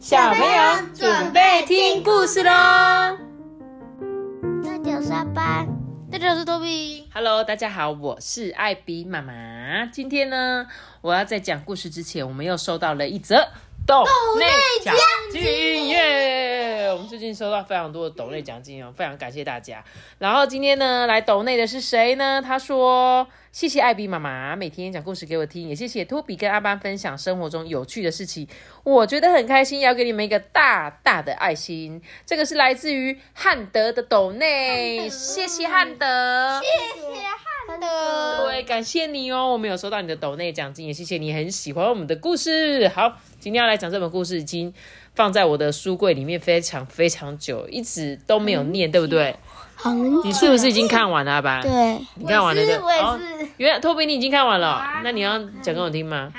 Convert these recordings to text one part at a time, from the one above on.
小朋友准备听故事喽！大家下班，大家是托比。Hello，大家好，我是艾比妈妈。今天呢，我要在讲故事之前，我们又收到了一则豆内奖金耶！我们最近收到非常多的抖内奖金哦，非常感谢大家。然后今天呢，来抖内的是谁呢？他说：“谢谢艾比妈妈每天讲故事给我听，也谢谢托比跟阿班分享生活中有趣的事情，我觉得很开心，要给你们一个大大的爱心。这个是来自于汉德的抖内，谢谢汉德。”谢谢对，感谢你哦，我们有收到你的抖内奖金，也谢谢你很喜欢我们的故事。好，今天要来讲这本故事，已经放在我的书柜里面非常非常久，一直都没有念，对不对？很你是不是已经看完了吧？，对，你看完了对。我也哦是。原来托比你已经看完了，那你要讲给我听吗？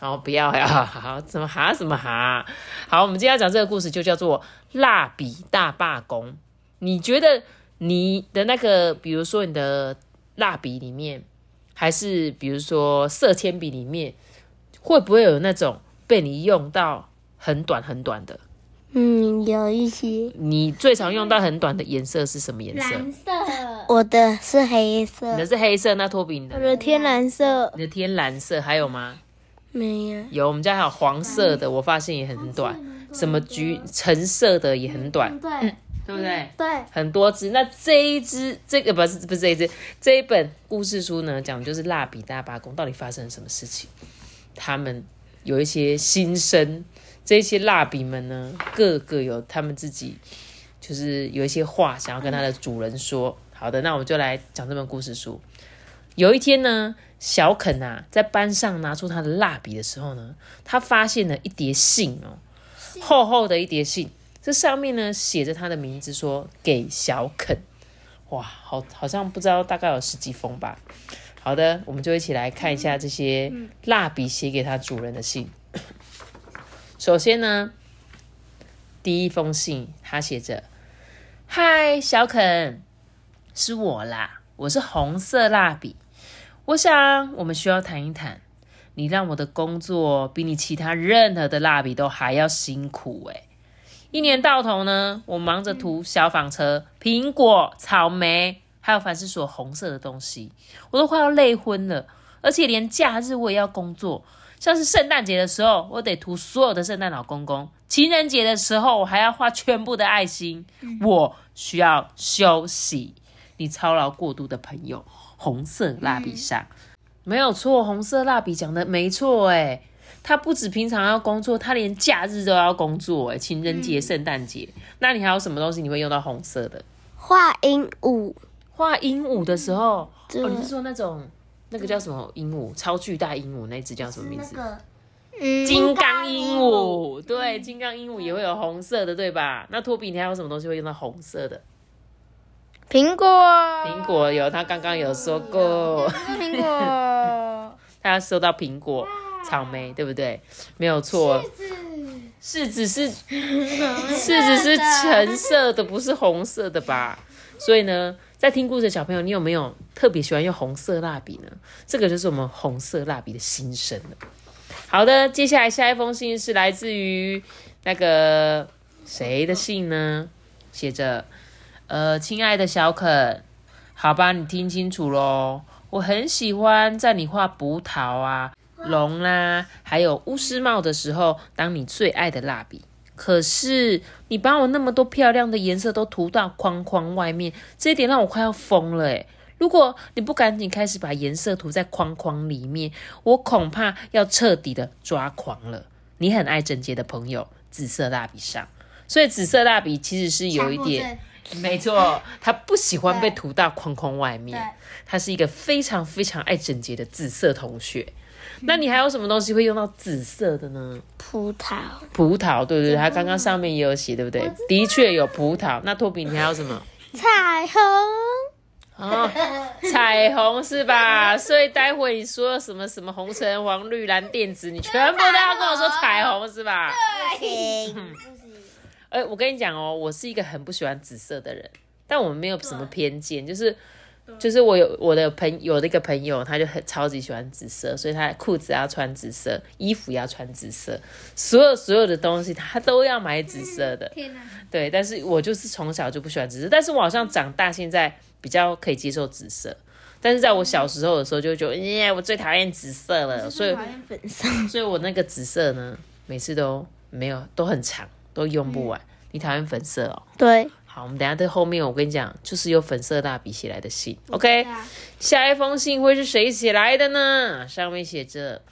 好，不要呀，好，怎么哈什么哈？好，我们今天要讲这个故事就叫做蜡笔大罢工。你觉得你的那个，比如说你的蜡笔里面，还是比如说色铅笔里面，会不会有那种被你用到很短很短的？嗯，有一些。你最常用到很短的颜色是什么颜色？蓝色。我的是黑色你的，是黑色，那托比你的？我的天蓝色你的天蓝色还有吗？没有。有，我们家还有黄色的，我发现也很短，什么橘橙色的也很短，对对不对？对，很多只。那这一只，这个不是不是这一只，这一本故事书呢，讲的就是蜡笔大罢工到底发生了什么事情，他们有一些心声，这些蜡笔们呢，个个有他们自己，就是有一些话想要跟他的主人说。好的，那我们就来讲这本故事书。有一天呢，小肯啊，在班上拿出他的蜡笔的时候呢，他发现了一叠信哦，厚厚的一叠信，这上面呢写着他的名字说，给小肯。哇，好，好像不知道大概有十几封吧。好的，我们就一起来看一下这些蜡笔写给他主人的信。首先呢，第一封信，他写着：“嗨，小肯，是我啦，我是红色蜡笔。我想我们需要谈一谈。你让我的工作比你其他任何的蜡笔都还要辛苦诶、一年到头呢，我忙着涂消防车、苹果、草莓，还有凡是所有红色的东西，我都快要累昏了。而且连假日我也要工作，像是圣诞节的时候，我得涂所有的圣诞老公公；情人节的时候，我还要画全部的爱心。我需要休息。你操劳过度的朋友，红色蜡笔上、没有错，红色蜡笔讲的没错，哎。他不止平常要工作，他连假日都要工作，哎，情人节、圣诞节。那你还有什么东西你会用到红色的？画鹦鹉。画鹦鹉的时候，对哦，你是说那种那个叫什么鹦鹉？超巨大鹦鹉那只叫什么名字？嗯金刚鹦鹉。对，金刚鹦鹉也会有红色的，对吧？那托比，你还有什么东西会用到红色的？苹果。苹果有，他刚刚有说过，苹果。他收到苹果、草莓，对不对？没有错。柿子是柿子是橙色的，不是红色的吧？所以呢，在听故事的小朋友，你有没有特别喜欢用红色蜡笔呢？这个就是我们红色蜡笔的心声了。好的，接下来下一封信是来自于那个谁的信呢？写着：“呃，亲爱的小肯，好吧，你听清楚喽。我很喜欢在你画葡萄啊、龙啦、还有巫师帽的时候，当你最爱的蜡笔。可是你把我那么多漂亮的颜色都涂到框框外面，这一点让我快要疯了诶。如果你不赶紧开始把颜色涂在框框里面，我恐怕要彻底的抓狂了。你很爱整洁的朋友，紫色蜡笔上，所以紫色蜡笔其实是有一点，没错，他不喜欢被涂到框框外面。他是一个非常非常爱整洁的紫色同学。那你还有什么东西会用到紫色的呢？葡萄。葡萄，对对对，它刚刚上面也有写，对不对？的确有葡萄。那托比，你还有什么？彩虹。哦，彩虹是吧？所以待会你说什么什么红橙黄绿蓝靛紫，你全部都要跟我说彩虹是吧？行。哎、我跟你讲哦，我是一个很不喜欢紫色的人，但我们没有什么偏见，就是就是我有我的朋有的一个朋友，他就很超级喜欢紫色，所以他裤子要穿紫色，衣服要穿紫色，所有所有的东西他都要买紫色的。天哪！对，但是我就是从小就不喜欢紫色，但是我好像长大现在比较可以接受紫色，但是在我小时候的时候就会觉得，耶，我最讨厌紫色了，所以讨厌粉色。所以我那个紫色呢，每次都没有都很长，都用不完。你讨厌粉色哦？对，好，我们等下在后面，我跟你讲，就是有粉色蜡笔写来的信。OK，啊下一封信会是谁写来的呢？上面写着：“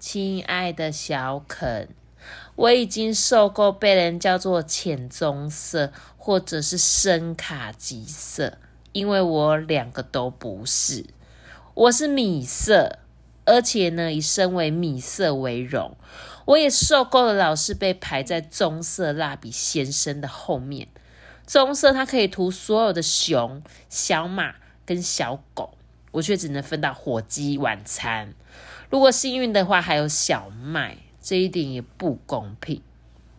亲爱的小肯，我已经受够被人叫做浅棕色或者是深卡其色，因为我两个都不是，我是米色，而且呢，以身为米色为荣。我也受够了老是被排在棕色蜡笔先生的后面。棕色它可以涂所有的熊、小马跟小狗，我却只能分到火鸡晚餐。如果幸运的话，还有小麦，这一点也不公平。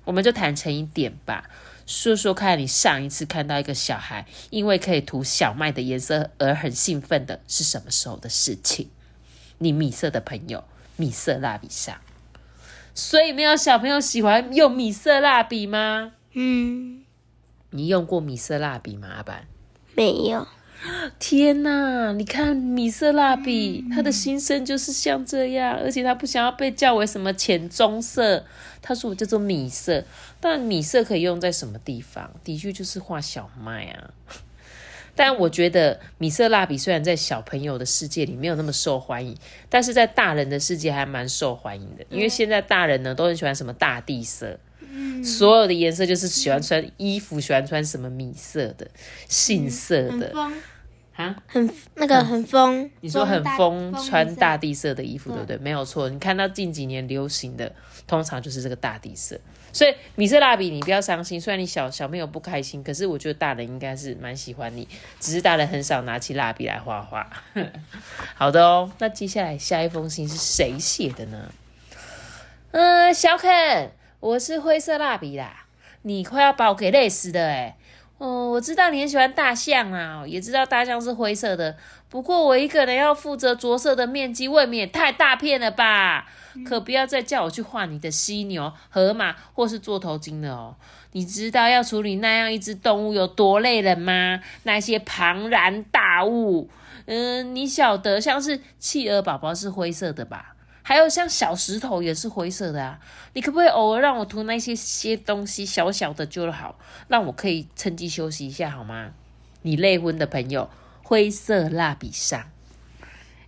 我们就坦诚一点吧，说说看你上一次看到一个小孩因为可以涂小麦的颜色而很兴奋的是什么时候的事情？你米色的朋友，米色蜡笔上。所以没有小朋友喜欢用米色蜡笔吗？嗯，你用过米色蜡笔吗？阿班？没有。天呐，你看米色蜡笔，他的心声就是像这样，而且他不想要被叫为什么浅棕色，他说我叫做米色。但米色可以用在什么地方？的确就是画小麦啊。但我觉得米色蜡笔虽然在小朋友的世界里没有那么受欢迎，但是在大人的世界还蛮受欢迎的。因为现在大人呢都很喜欢什么大地色，所有的颜色就是喜欢穿衣服，喜欢穿什么米色的、杏色的风，啊。很那个很风。你说很疯穿大地色的衣服，对对不对？没有错。你看到近几年流行的，通常就是这个大地色。所以米色蜡笔，你不要伤心。虽然你小小朋友不开心，可是我觉得大人应该是蛮喜欢你，只是大人很少拿起蜡笔来画画。好的哦，那接下来下一封信是谁写的呢？嗯，小肯，我是灰色蜡笔啦。你快要把我给累死的哎！哦，我知道你很喜欢大象啊，也知道大象是灰色的。不过我一个人要负责着色的面积，未免也太大片了吧？可不要再叫我去画你的犀牛、河马或是座头鲸了哦。你知道要处理那样一只动物有多累人吗？那些庞然大物，嗯，你晓得，像是企鹅宝宝是灰色的吧？还有像小石头也是灰色的啊，你可不可以偶尔让我涂那些些东西小小的就好，让我可以趁机休息一下好吗？你累昏的朋友，灰色蜡笔上，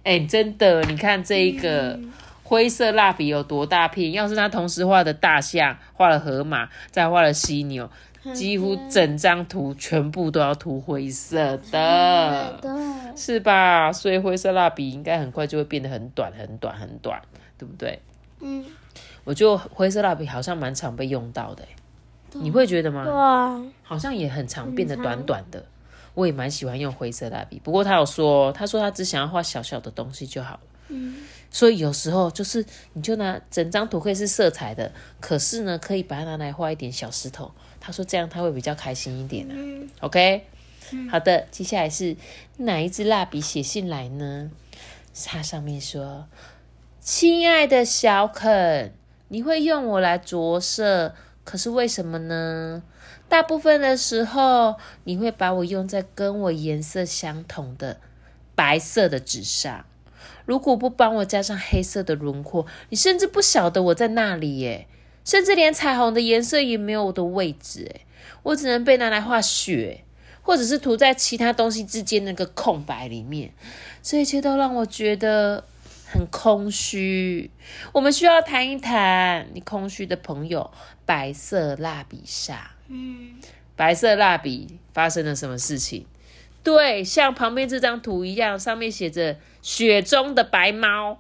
哎、真的，你看这一个灰色蜡笔有多大片？要是他同时画的大象，画了河马，再画了犀牛，几乎整张图全部都要涂灰色的。是吧？所以灰色蜡笔应该很快就会变得很短、很短、很短，对不对？嗯，我觉得灰色蜡笔好像蛮常被用到的欸，你会觉得吗？哇，好像也很常变得短短的。我也蛮喜欢用灰色蜡笔，不过他有说，他说他只想要画小小的东西就好了。嗯，所以有时候就是你就拿整张图可以是色彩的，可是呢，可以把它拿来画一点小石头。他说这样他会比较开心一点啊。嗯 OK，、好的，接下来是哪一支蜡笔写信来呢？它上面说：“亲爱的小肯，你会用我来着色，可是为什么呢？大部分的时候，你会把我用在跟我颜色相同的白色的纸上。如果不帮我加上黑色的轮廓，你甚至不晓得我在那里耶。甚至连彩虹的颜色也没有我的位置诶，我只能被拿来画雪，或者是涂在其他东西之间那个空白里面。这一切都让我觉得很空虚。我们需要谈一谈你空虚的朋友——白色蜡笔下。嗯，白色蜡笔发生了什么事情？对，像旁边这张图一样，上面写着“雪中的白猫”。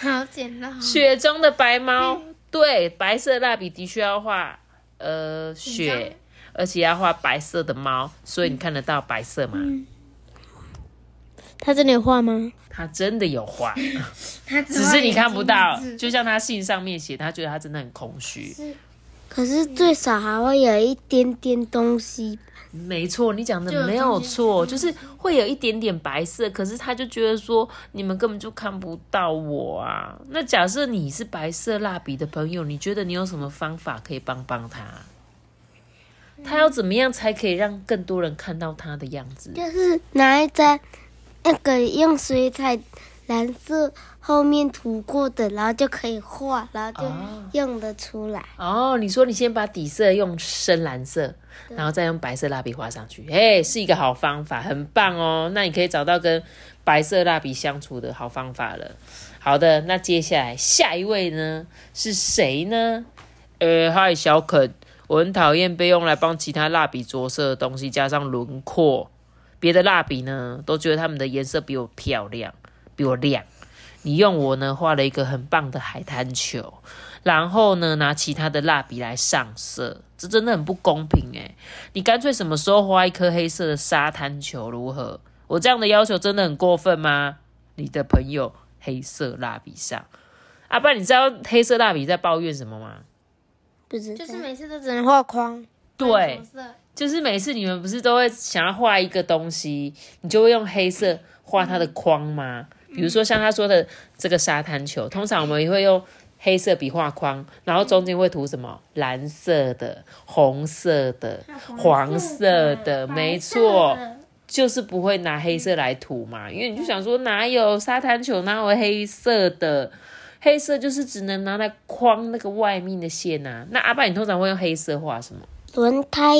好简陋。雪中的白猫，对，白色蜡笔的确要画呃雪，而且要画白色的猫，所以你看得到白色吗？他真的有画吗？他真的有画，他只是你看不到。就像他信上面写，他觉得他真的很空虚。可是最少还会有一点点东西。没错，你讲的没有错，就是会有一点点白色，可是他就觉得说你们根本就看不到我啊。那假设你是白色蜡笔的朋友，你觉得你有什么方法可以帮帮他？他要怎么样才可以让更多人看到他的样子？就是拿一张那个用水彩蓝色后面涂过的，然后就可以画，然后就哦用得出来。哦，你说你先把底色用深蓝色，然后再用白色蜡笔画上去，哎，是一个好方法，很棒哦。那你可以找到跟白色蜡笔相处的好方法了。好的，那接下来下一位呢是谁呢？呃，嗨，小肯，我很讨厌被用来帮其他蜡笔着色的东西加上轮廓。别的蜡笔呢，都觉得它们的颜色比我漂亮，比我亮。你用我呢画了一个很棒的海滩球，然后呢拿其他的蜡笔来上色，这真的很不公平诶。你干脆什么时候画一颗黑色的沙滩球如何？我这样的要求真的很过分吗？你的朋友黑色蜡笔上，阿爸，你知道黑色蜡笔在抱怨什么吗？不知就是每次都只能画框。对，就是每次你们不是都会想要画一个东西，你就会用黑色画它的框吗？比如说像他说的这个沙滩球，通常我们也会用黑色笔画框，然后中间会涂什么？蓝色的、红色的、黄色的，没错，就是不会拿黑色来涂嘛，因为你就想说哪有沙滩球哪有黑色的？黑色就是只能拿来框那个外面的线呐、那阿爸，你通常会用黑色画什么？轮胎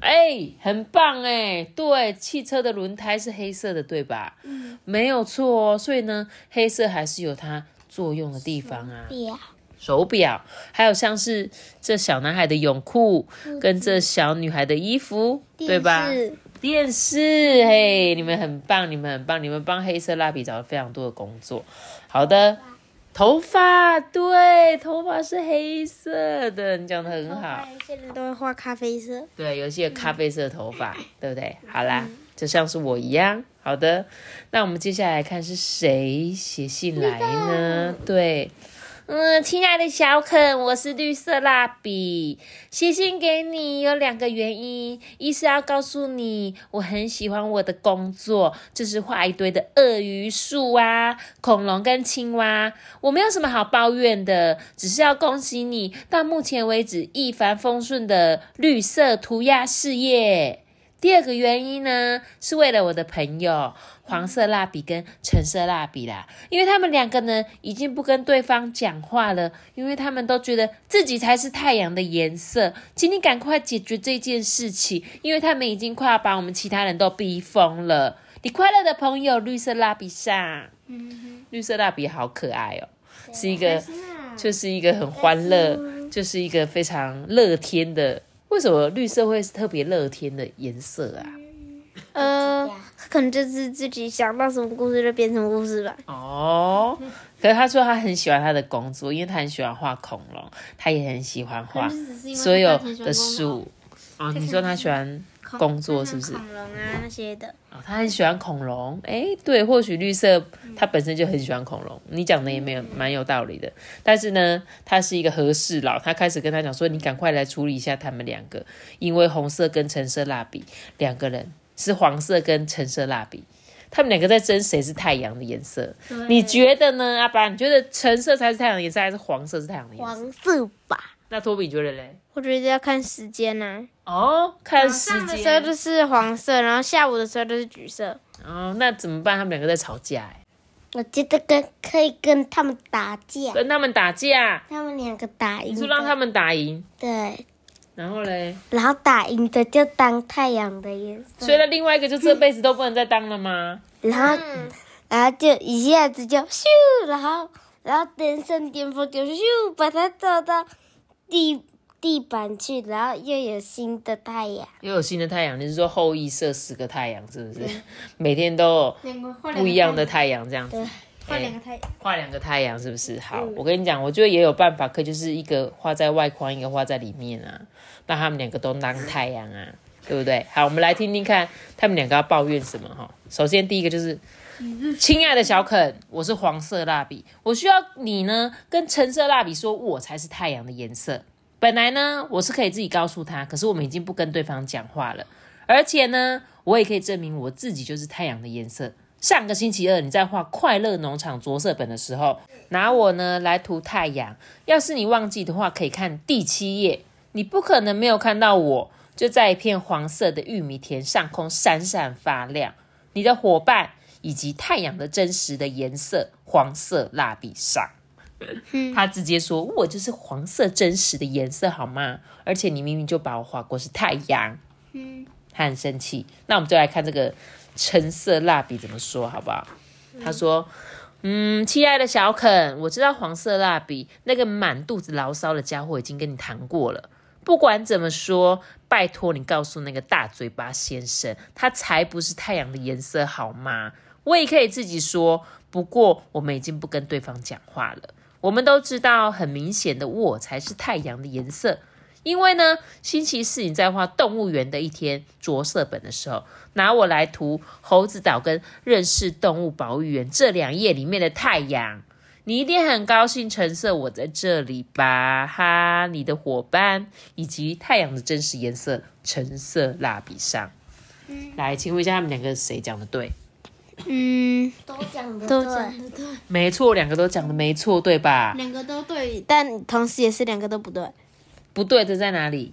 哎、很棒哎，对，汽车的轮胎是黑色的，对吧？嗯，没有错哦。所以呢，黑色还是有它作用的地方啊。表，手表，还有像是这小男孩的泳裤，跟这小女孩的衣服，对吧？电视电视，嘿，你们很棒，你们很棒，你们帮黑色蜡笔找了非常多的工作。好的，头发，对，头发是黑色的，你讲的很好。有些人都会画咖啡色。对，有一些咖啡色头发，对不对？好啦，就像是我一样。好的，那我们接下来看是谁写信来呢？对，嗯，亲爱的小肯，我是绿色蜡笔，写信给你有两个原因，一是要告诉你我很喜欢我的工作，就是画一堆的鳄鱼、树啊、恐龙跟青蛙，我没有什么好抱怨的，只是要恭喜你到目前为止一帆风顺的绿色涂鸦事业。第二个原因呢，是为了我的朋友黄色蜡笔跟橙色蜡笔啦，因为他们两个呢已经不跟对方讲话了，因为他们都觉得自己才是太阳的颜色，请你赶快解决这件事情，因为他们已经快要把我们其他人都逼疯了。你快乐的朋友绿色蜡笔上，绿色蜡笔好可爱哦，是一个就是一个很欢乐，就是一个非常乐天的。为什么绿色会是特别乐天的颜色啊？呃，可能就是自己想到什么故事就编什么故事吧。哦，可是他说他很喜欢他的工作，因为他很喜欢画恐龙，他也很喜欢画所有的树。哦，你说他喜欢工作是不是？恐龙啊那些的。哦，他很喜欢恐龙。诶，对，或许绿色他本身就很喜欢恐龙。你讲的也没有蛮有道理的。但是呢，他是一个和事佬，他开始跟他讲说：“你赶快来处理一下他们两个，因为红色跟橙色蜡笔两个人是黄色跟橙色蜡笔，他们两个在争谁是太阳的颜色。你觉得呢，阿爸？你觉得橙色才是太阳的颜色，还是黄色是太阳的颜色？黄色吧，那托比觉得嘞？我觉得要看时间呐、哦，看时上的时候。就是黄色，然后下午的时候就是橘色。哦，那怎么办？他们两个在吵架、欸，我觉得跟可以跟他们打架，跟他们打架。他们两个打赢的，你说让他们打赢，对，然后嘞，然后打赢的就当太阳的颜色，所以那另外一个就这辈子都不能再当了吗？然后、然后就一下子就咻，然后然后人生巅峰就咻把它找到地地板去，然后又有新的太阳，又有新的太阳，你是说后羿射十个太阳是不是？每天都有不一样的太阳这样子对，画哎两个太阳，画两个太阳是不是？好，我跟你讲，我觉得也有办法，可以就是一个画在外框，一个画在里面啊，让他们两个都当太阳啊，对不对？好，我们来听听看他们两个要抱怨什么哈。首先第一个就是，亲爱的小肯，我是黄色蜡笔，我需要你呢跟橙色蜡笔说，我才是太阳的颜色。本来呢，我是可以自己告诉他，可是我们已经不跟对方讲话了。而且呢，我也可以证明我自己就是太阳的颜色。上个星期二你在画《快乐农场》着色本的时候，拿我呢来涂太阳。要是你忘记的话，可以看第七页。你不可能没有看到我，就在一片黄色的玉米田上空闪闪发亮。你的伙伴以及太阳的真实的颜色——黄色蜡笔上。他直接说：“我就是黄色真实的颜色，好吗？而且你明明就把我画过是太阳。”嗯，他很生气。那我们就来看这个橙色蜡笔怎么说，好不好？他说：“嗯，亲爱的小肯，我知道黄色蜡笔那个满肚子牢骚的家伙已经跟你谈过了。不管怎么说，拜托你告诉那个大嘴巴先生，他才不是太阳的颜色，好吗？我也可以自己说。不过我们已经不跟对方讲话了。”我们都知道，很明显的，我才是太阳的颜色。因为呢，星期四你在画动物园的一天着色本的时候，拿我来涂猴子岛跟认识动物保育员这两页里面的太阳，你一定很高兴，橙色我在这里吧？哈，你的伙伴以及太阳的真实颜色，橙色蜡笔上。来，请问一下，他们两个谁讲的对？嗯，都讲的都对讲的对，没错，两个都讲的没错，对吧？两个都对，但同时也是两个都不对。不对的在哪里？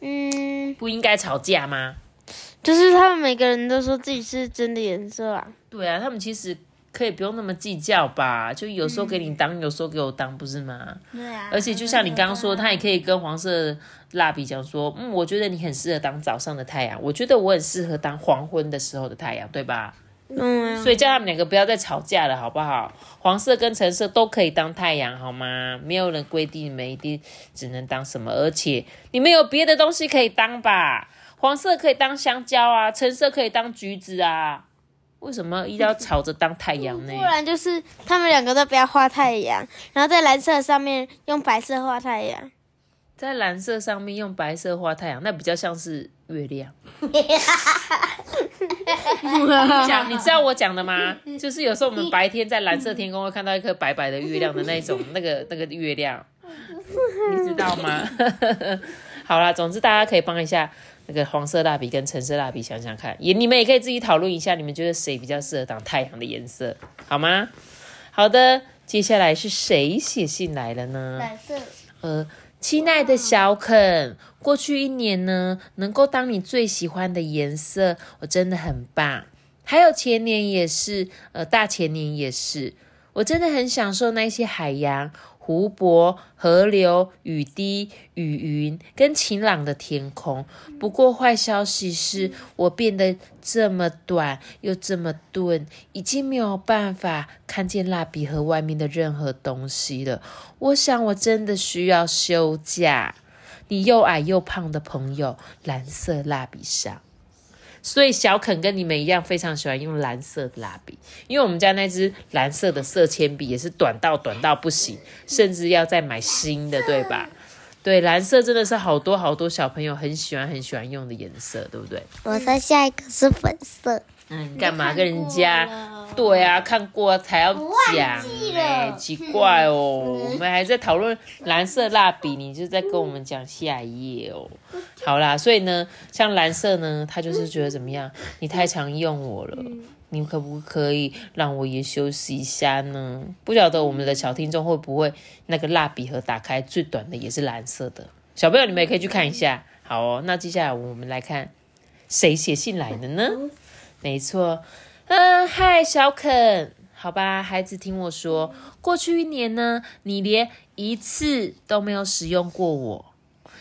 嗯，不应该吵架吗？就是他们每个人都说自己是真的颜色啊。对啊，他们其实可以不用那么计较吧？就有时候给你当，有时候给我当，不是吗？对啊而且就像你刚刚说，他也可以跟黄色蜡笔讲说，嗯，我觉得你很适合当早上的太阳，我觉得我很适合当黄昏的时候的太阳，对吧？嗯，所以叫他们两个不要再吵架了，好不好？黄色跟橙色都可以当太阳，好吗？没有人规定你们一定只能当什么，而且你们有别的东西可以当吧？黄色可以当香蕉啊，橙色可以当橘子啊，为什么一定要吵着当太阳呢？不然就是他们两个都不要画太阳，然后在蓝色上面用白色画太阳。在蓝色上面用白色画太阳，那比较像是月亮。讲，你知道我讲的吗？就是有时候我们白天在蓝色天空会看到一颗白白的月亮的那种，那个那个月亮，你知道吗？好啦，总之大家可以帮一下那个黄色蜡笔跟橙色蜡笔想想看，也你们也可以自己讨论一下，你们觉得谁比较适合当太阳的颜色，好吗？好的，接下来是谁写信来了呢？蓝色，呃，亲爱的小肯，过去一年呢，能够当你最喜欢的颜色，我真的很棒。还有前年也是，呃，大前年也是，我真的很享受那些海洋、湖泊、河流、雨滴、雨云跟晴朗的天空。不过坏消息是我变得这么短又这么钝，已经没有办法看见蜡笔盒外面的任何东西了。我想我真的需要休假。你又矮又胖的朋友，蓝色蜡笔上。所以小肯跟你们一样，非常喜欢用蓝色的蜡笔，因为我们家那支蓝色的色铅笔也是短到短到不行，甚至要再买新的，对吧？对，蓝色真的是好多好多小朋友很喜欢很喜欢用的颜色，对不对？我的下一个是粉色，嗯，干嘛跟人家？对啊，看过才要讲哎、奇怪哦，我们还在讨论蓝色蜡笔，你就在跟我们讲下一页哦。好啦，所以呢，像蓝色呢，他就是觉得怎么样？你太常用我了，你可不可以让我也休息一下呢？不晓得我们的小听众会不会那个蜡笔盒打开最短的也是蓝色的？小朋友你们也可以去看一下。好哦，那接下来我们来看谁写信来的呢？没错，嗯，嗨，小肯，好吧，孩子，听我说，过去一年呢，你连一次都没有使用过我，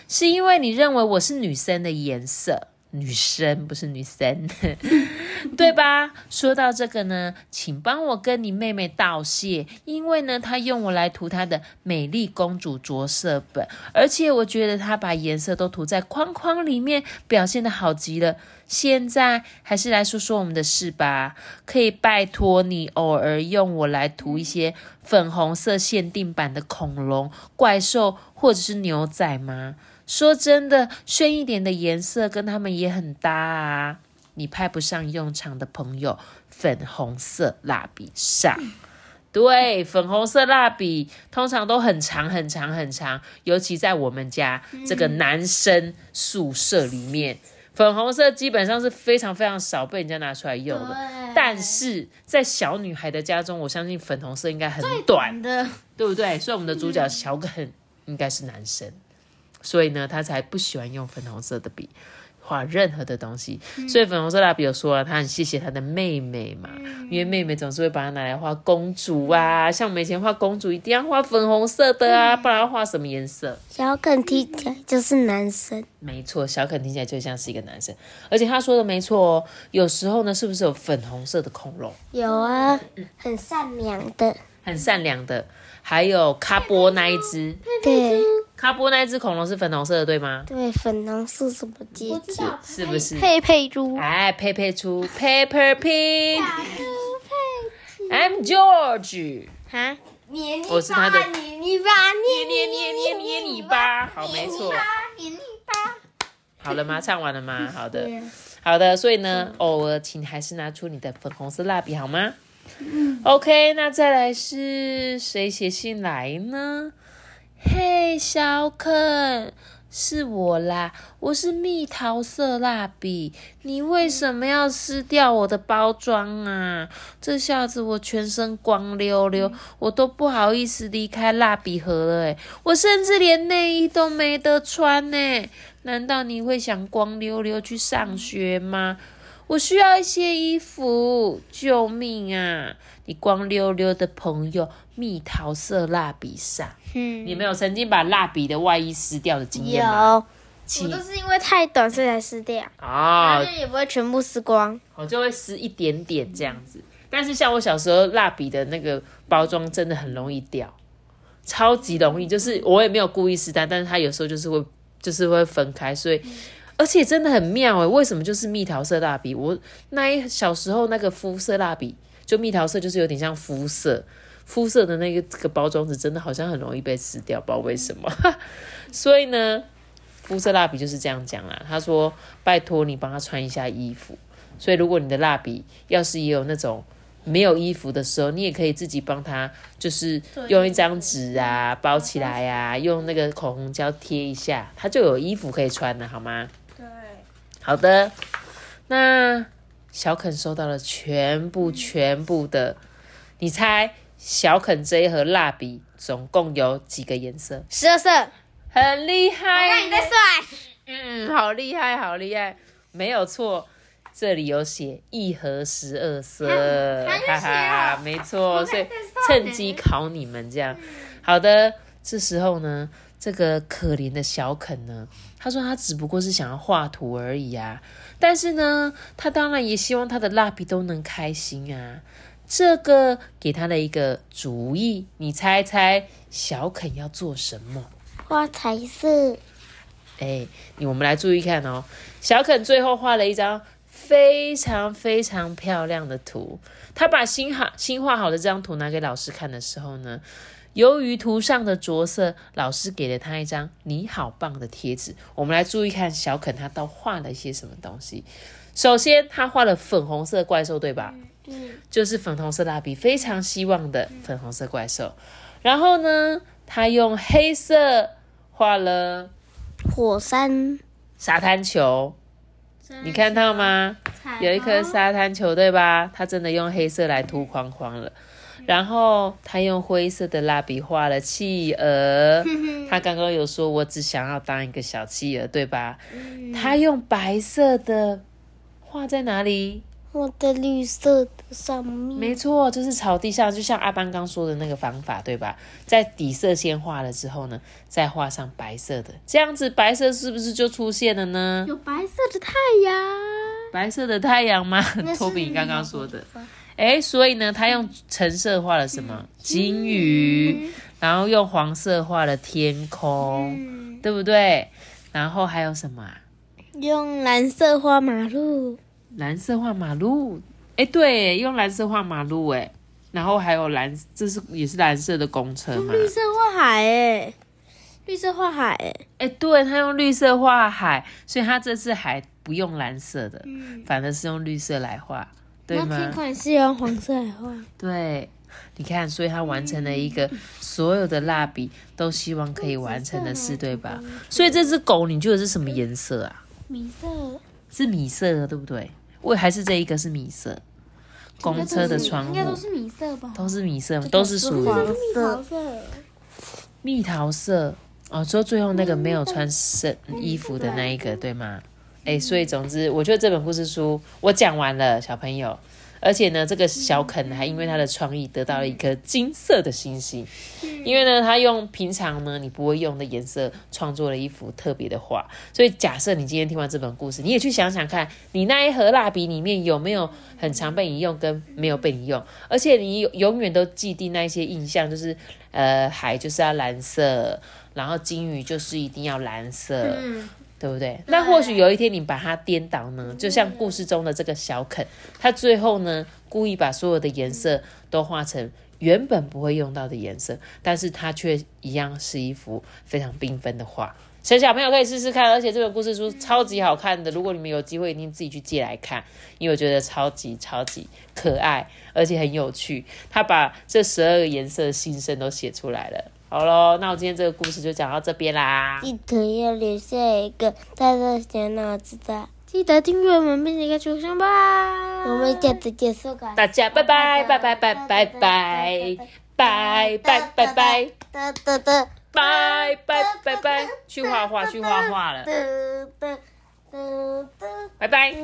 是因为你认为我是女生的颜色，女生不是女生，对吧？说到这个呢，请帮我跟你妹妹道谢，因为呢，她用我来涂她的美丽公主着色本，而且我觉得她把颜色都涂在框框里面，表现的好极了。现在还是来说说我们的事吧，可以拜托你偶尔用我来涂一些粉红色限定版的恐龙、怪兽或者是牛仔吗？说真的，炫一点的颜色跟他们也很搭啊。你派不上用场的朋友，粉红色蜡笔上。对，粉红色蜡笔通常都很长很长很长，尤其在我们家这个男生宿舍里面，粉红色基本上是非常非常少被人家拿出来用的。但是在小女孩的家中，我相信粉红色应该很短，的对不对？所以我们的主角小肯应该是男生，所以呢，他才不喜欢用粉红色的笔。画任何的东西，所以粉红色蜡笔有说了，他很谢谢他的妹妹嘛，因为妹妹总是会把它拿来画公主啊，像我们以前画公主一定要画粉红色的啊，不然要画什么颜色？小肯听起来就是男生，没错，小肯听起来就像是一个男生，而且他说的没错哦，有时候呢，是不是有粉红色的恐龙？有啊，很善良的，很善良的，还有卡波那一只，对卡波那一只恐龙是粉红色的，对吗？对，粉红色什么姐姐？是不是？佩佩猪，哎，佩佩猪，Pepper Pig。I'm George。哈，捏泥我是他的捏泥巴，捏捏捏捏捏你吧，好，没错。捏泥巴。好了吗？唱完了吗？好的，好的。所以呢，偶尔请还是拿出你的粉红色蜡笔好吗？OK，那再来是谁写信来呢？嘿，小肯，是我啦，我是蜜桃色蜡笔。你为什么要撕掉我的包装啊？这下子我全身光溜溜，我都不好意思离开蜡笔盒了诶我甚至连内衣都没得穿呢。难道你会想光溜溜去上学吗？我需要一些衣服，救命啊！你光溜溜的朋友，蜜桃色蜡笔上，嗯，你们有曾经把蜡笔的外衣撕掉的经验吗？有，请我都是因为太短所以才撕掉，啊但，是也不会全部撕光。我就会撕一点点这样子。但是像我小时候，蜡笔的那个包装真的很容易掉，超级容易。就是我也没有故意撕它，但是它有时候就是会，就是会分开，所以。而且真的很妙诶，为什么就是蜜桃色蜡笔？我那一小时候那个肤色蜡笔，就蜜桃色，就是有点像肤色，肤色的那个这个包装纸，真的好像很容易被撕掉，不知道为什么。所以呢，肤色蜡笔就是这样讲啦。他说：“拜托你帮他穿一下衣服。”所以如果你的蜡笔要是也有那种没有衣服的时候，你也可以自己帮他，就是用一张纸啊包起来呀、用那个口红胶贴一下，它就有衣服可以穿了，好吗？对，好的，那小肯收到了全部全部的，你猜小肯这一盒蜡笔总共有几个颜色？十二色，很厉害，那你再算。嗯，好厉害，好厉害，没有错。这里有写一盒十二色，哈哈，没错，所以趁机考你们这样。好的，这时候呢，这个可怜的小肯呢，他说他只不过是想要画图而已啊，但是呢，他当然也希望他的蜡笔都能开心啊。这个给他了一个主意，你猜猜小肯要做什么？画彩色，哎，你我们来注意看哦，小肯最后画了一张非常非常漂亮的图。他把新好新画好的这张图拿给老师看的时候呢，由于图上的着色，老师给了他一张“你好棒”的贴纸。我们来注意看小肯他都画了一些什么东西。首先，他画了粉红色怪兽，对吧？嗯，就是粉红色蜡笔非常希望的粉红色怪兽。然后呢，他用黑色画了火山，沙滩球，你看到吗？有一颗沙滩球，对吧？他真的用黑色来涂框框了。然后他用灰色的蜡笔画了企鹅。他刚刚有说，我只想要当一个小企鹅，对吧？他用白色的画在哪里？我的绿色的上面，没错，就是草地上，就像阿班刚说的那个方法，对吧？在底色先画了之后呢，再画上白色的，这样子白色是不是就出现了呢？有白色的太阳，白色的太阳吗？托 比你刚刚说的。哎，所以呢，他用橙色画了什么？金鱼，然后用黄色画了天空，嗯，对不对？然后还有什么啊？用蓝色画马路，蓝色画马路，哎，对，用蓝色画马路，哎，然后还有蓝，这是也是蓝色的公车嘛？绿色画海，哎，绿色画海，哎，哎，对，他用绿色画海，所以他这次还不用蓝色的，嗯，反而是用绿色来画，对然后天吗？空也是用黄色来画，对，你看，所以他完成了一个所有的蜡笔都希望可以完成的事，对吧？所以这只狗你觉得是什么颜色啊？米色，是米色的，对不对？我还是这一个是米色，公车的窗户应该都是米色吧？都是米色，都是属于黄蜜色桃，色，蜜桃色哦。说最后那个没有穿身衣服的那一个，对吗？哎，所以总之，我觉得这本故事书我讲完了，小朋友。而且呢，这个小肯还因为他的创意得到了一颗金色的星星，因为呢，他用平常呢你不会用的颜色创作了一幅特别的画。所以假设你今天听完这本故事，你也去想想看，你那一盒蜡笔里面有没有很常被你用跟没有被你用，而且你永远都记定那一些印象，就是呃海就是要蓝色，然后金鱼就是一定要蓝色。对不对？那或许有一天你把它颠倒呢，就像故事中的这个小肯，他最后呢故意把所有的颜色都画成原本不会用到的颜色，但是它却一样是一幅非常缤纷的画。所以小朋友可以试试看，而且这本故事书超级好看的，如果你们有机会，一定自己去借来看，因为我觉得超级超级可爱，而且很有趣。他把这十二个颜色的心声都写出来了。好喽，那我今天这个故事就讲到这边啦。记得要留下一个大大小脑子的，记得订阅我们并且开出声吧。我们下次结束吧。大家拜拜拜拜拜拜拜拜拜拜拜哒哒哒拜拜拜拜，去画画去画画了，拜拜。哒。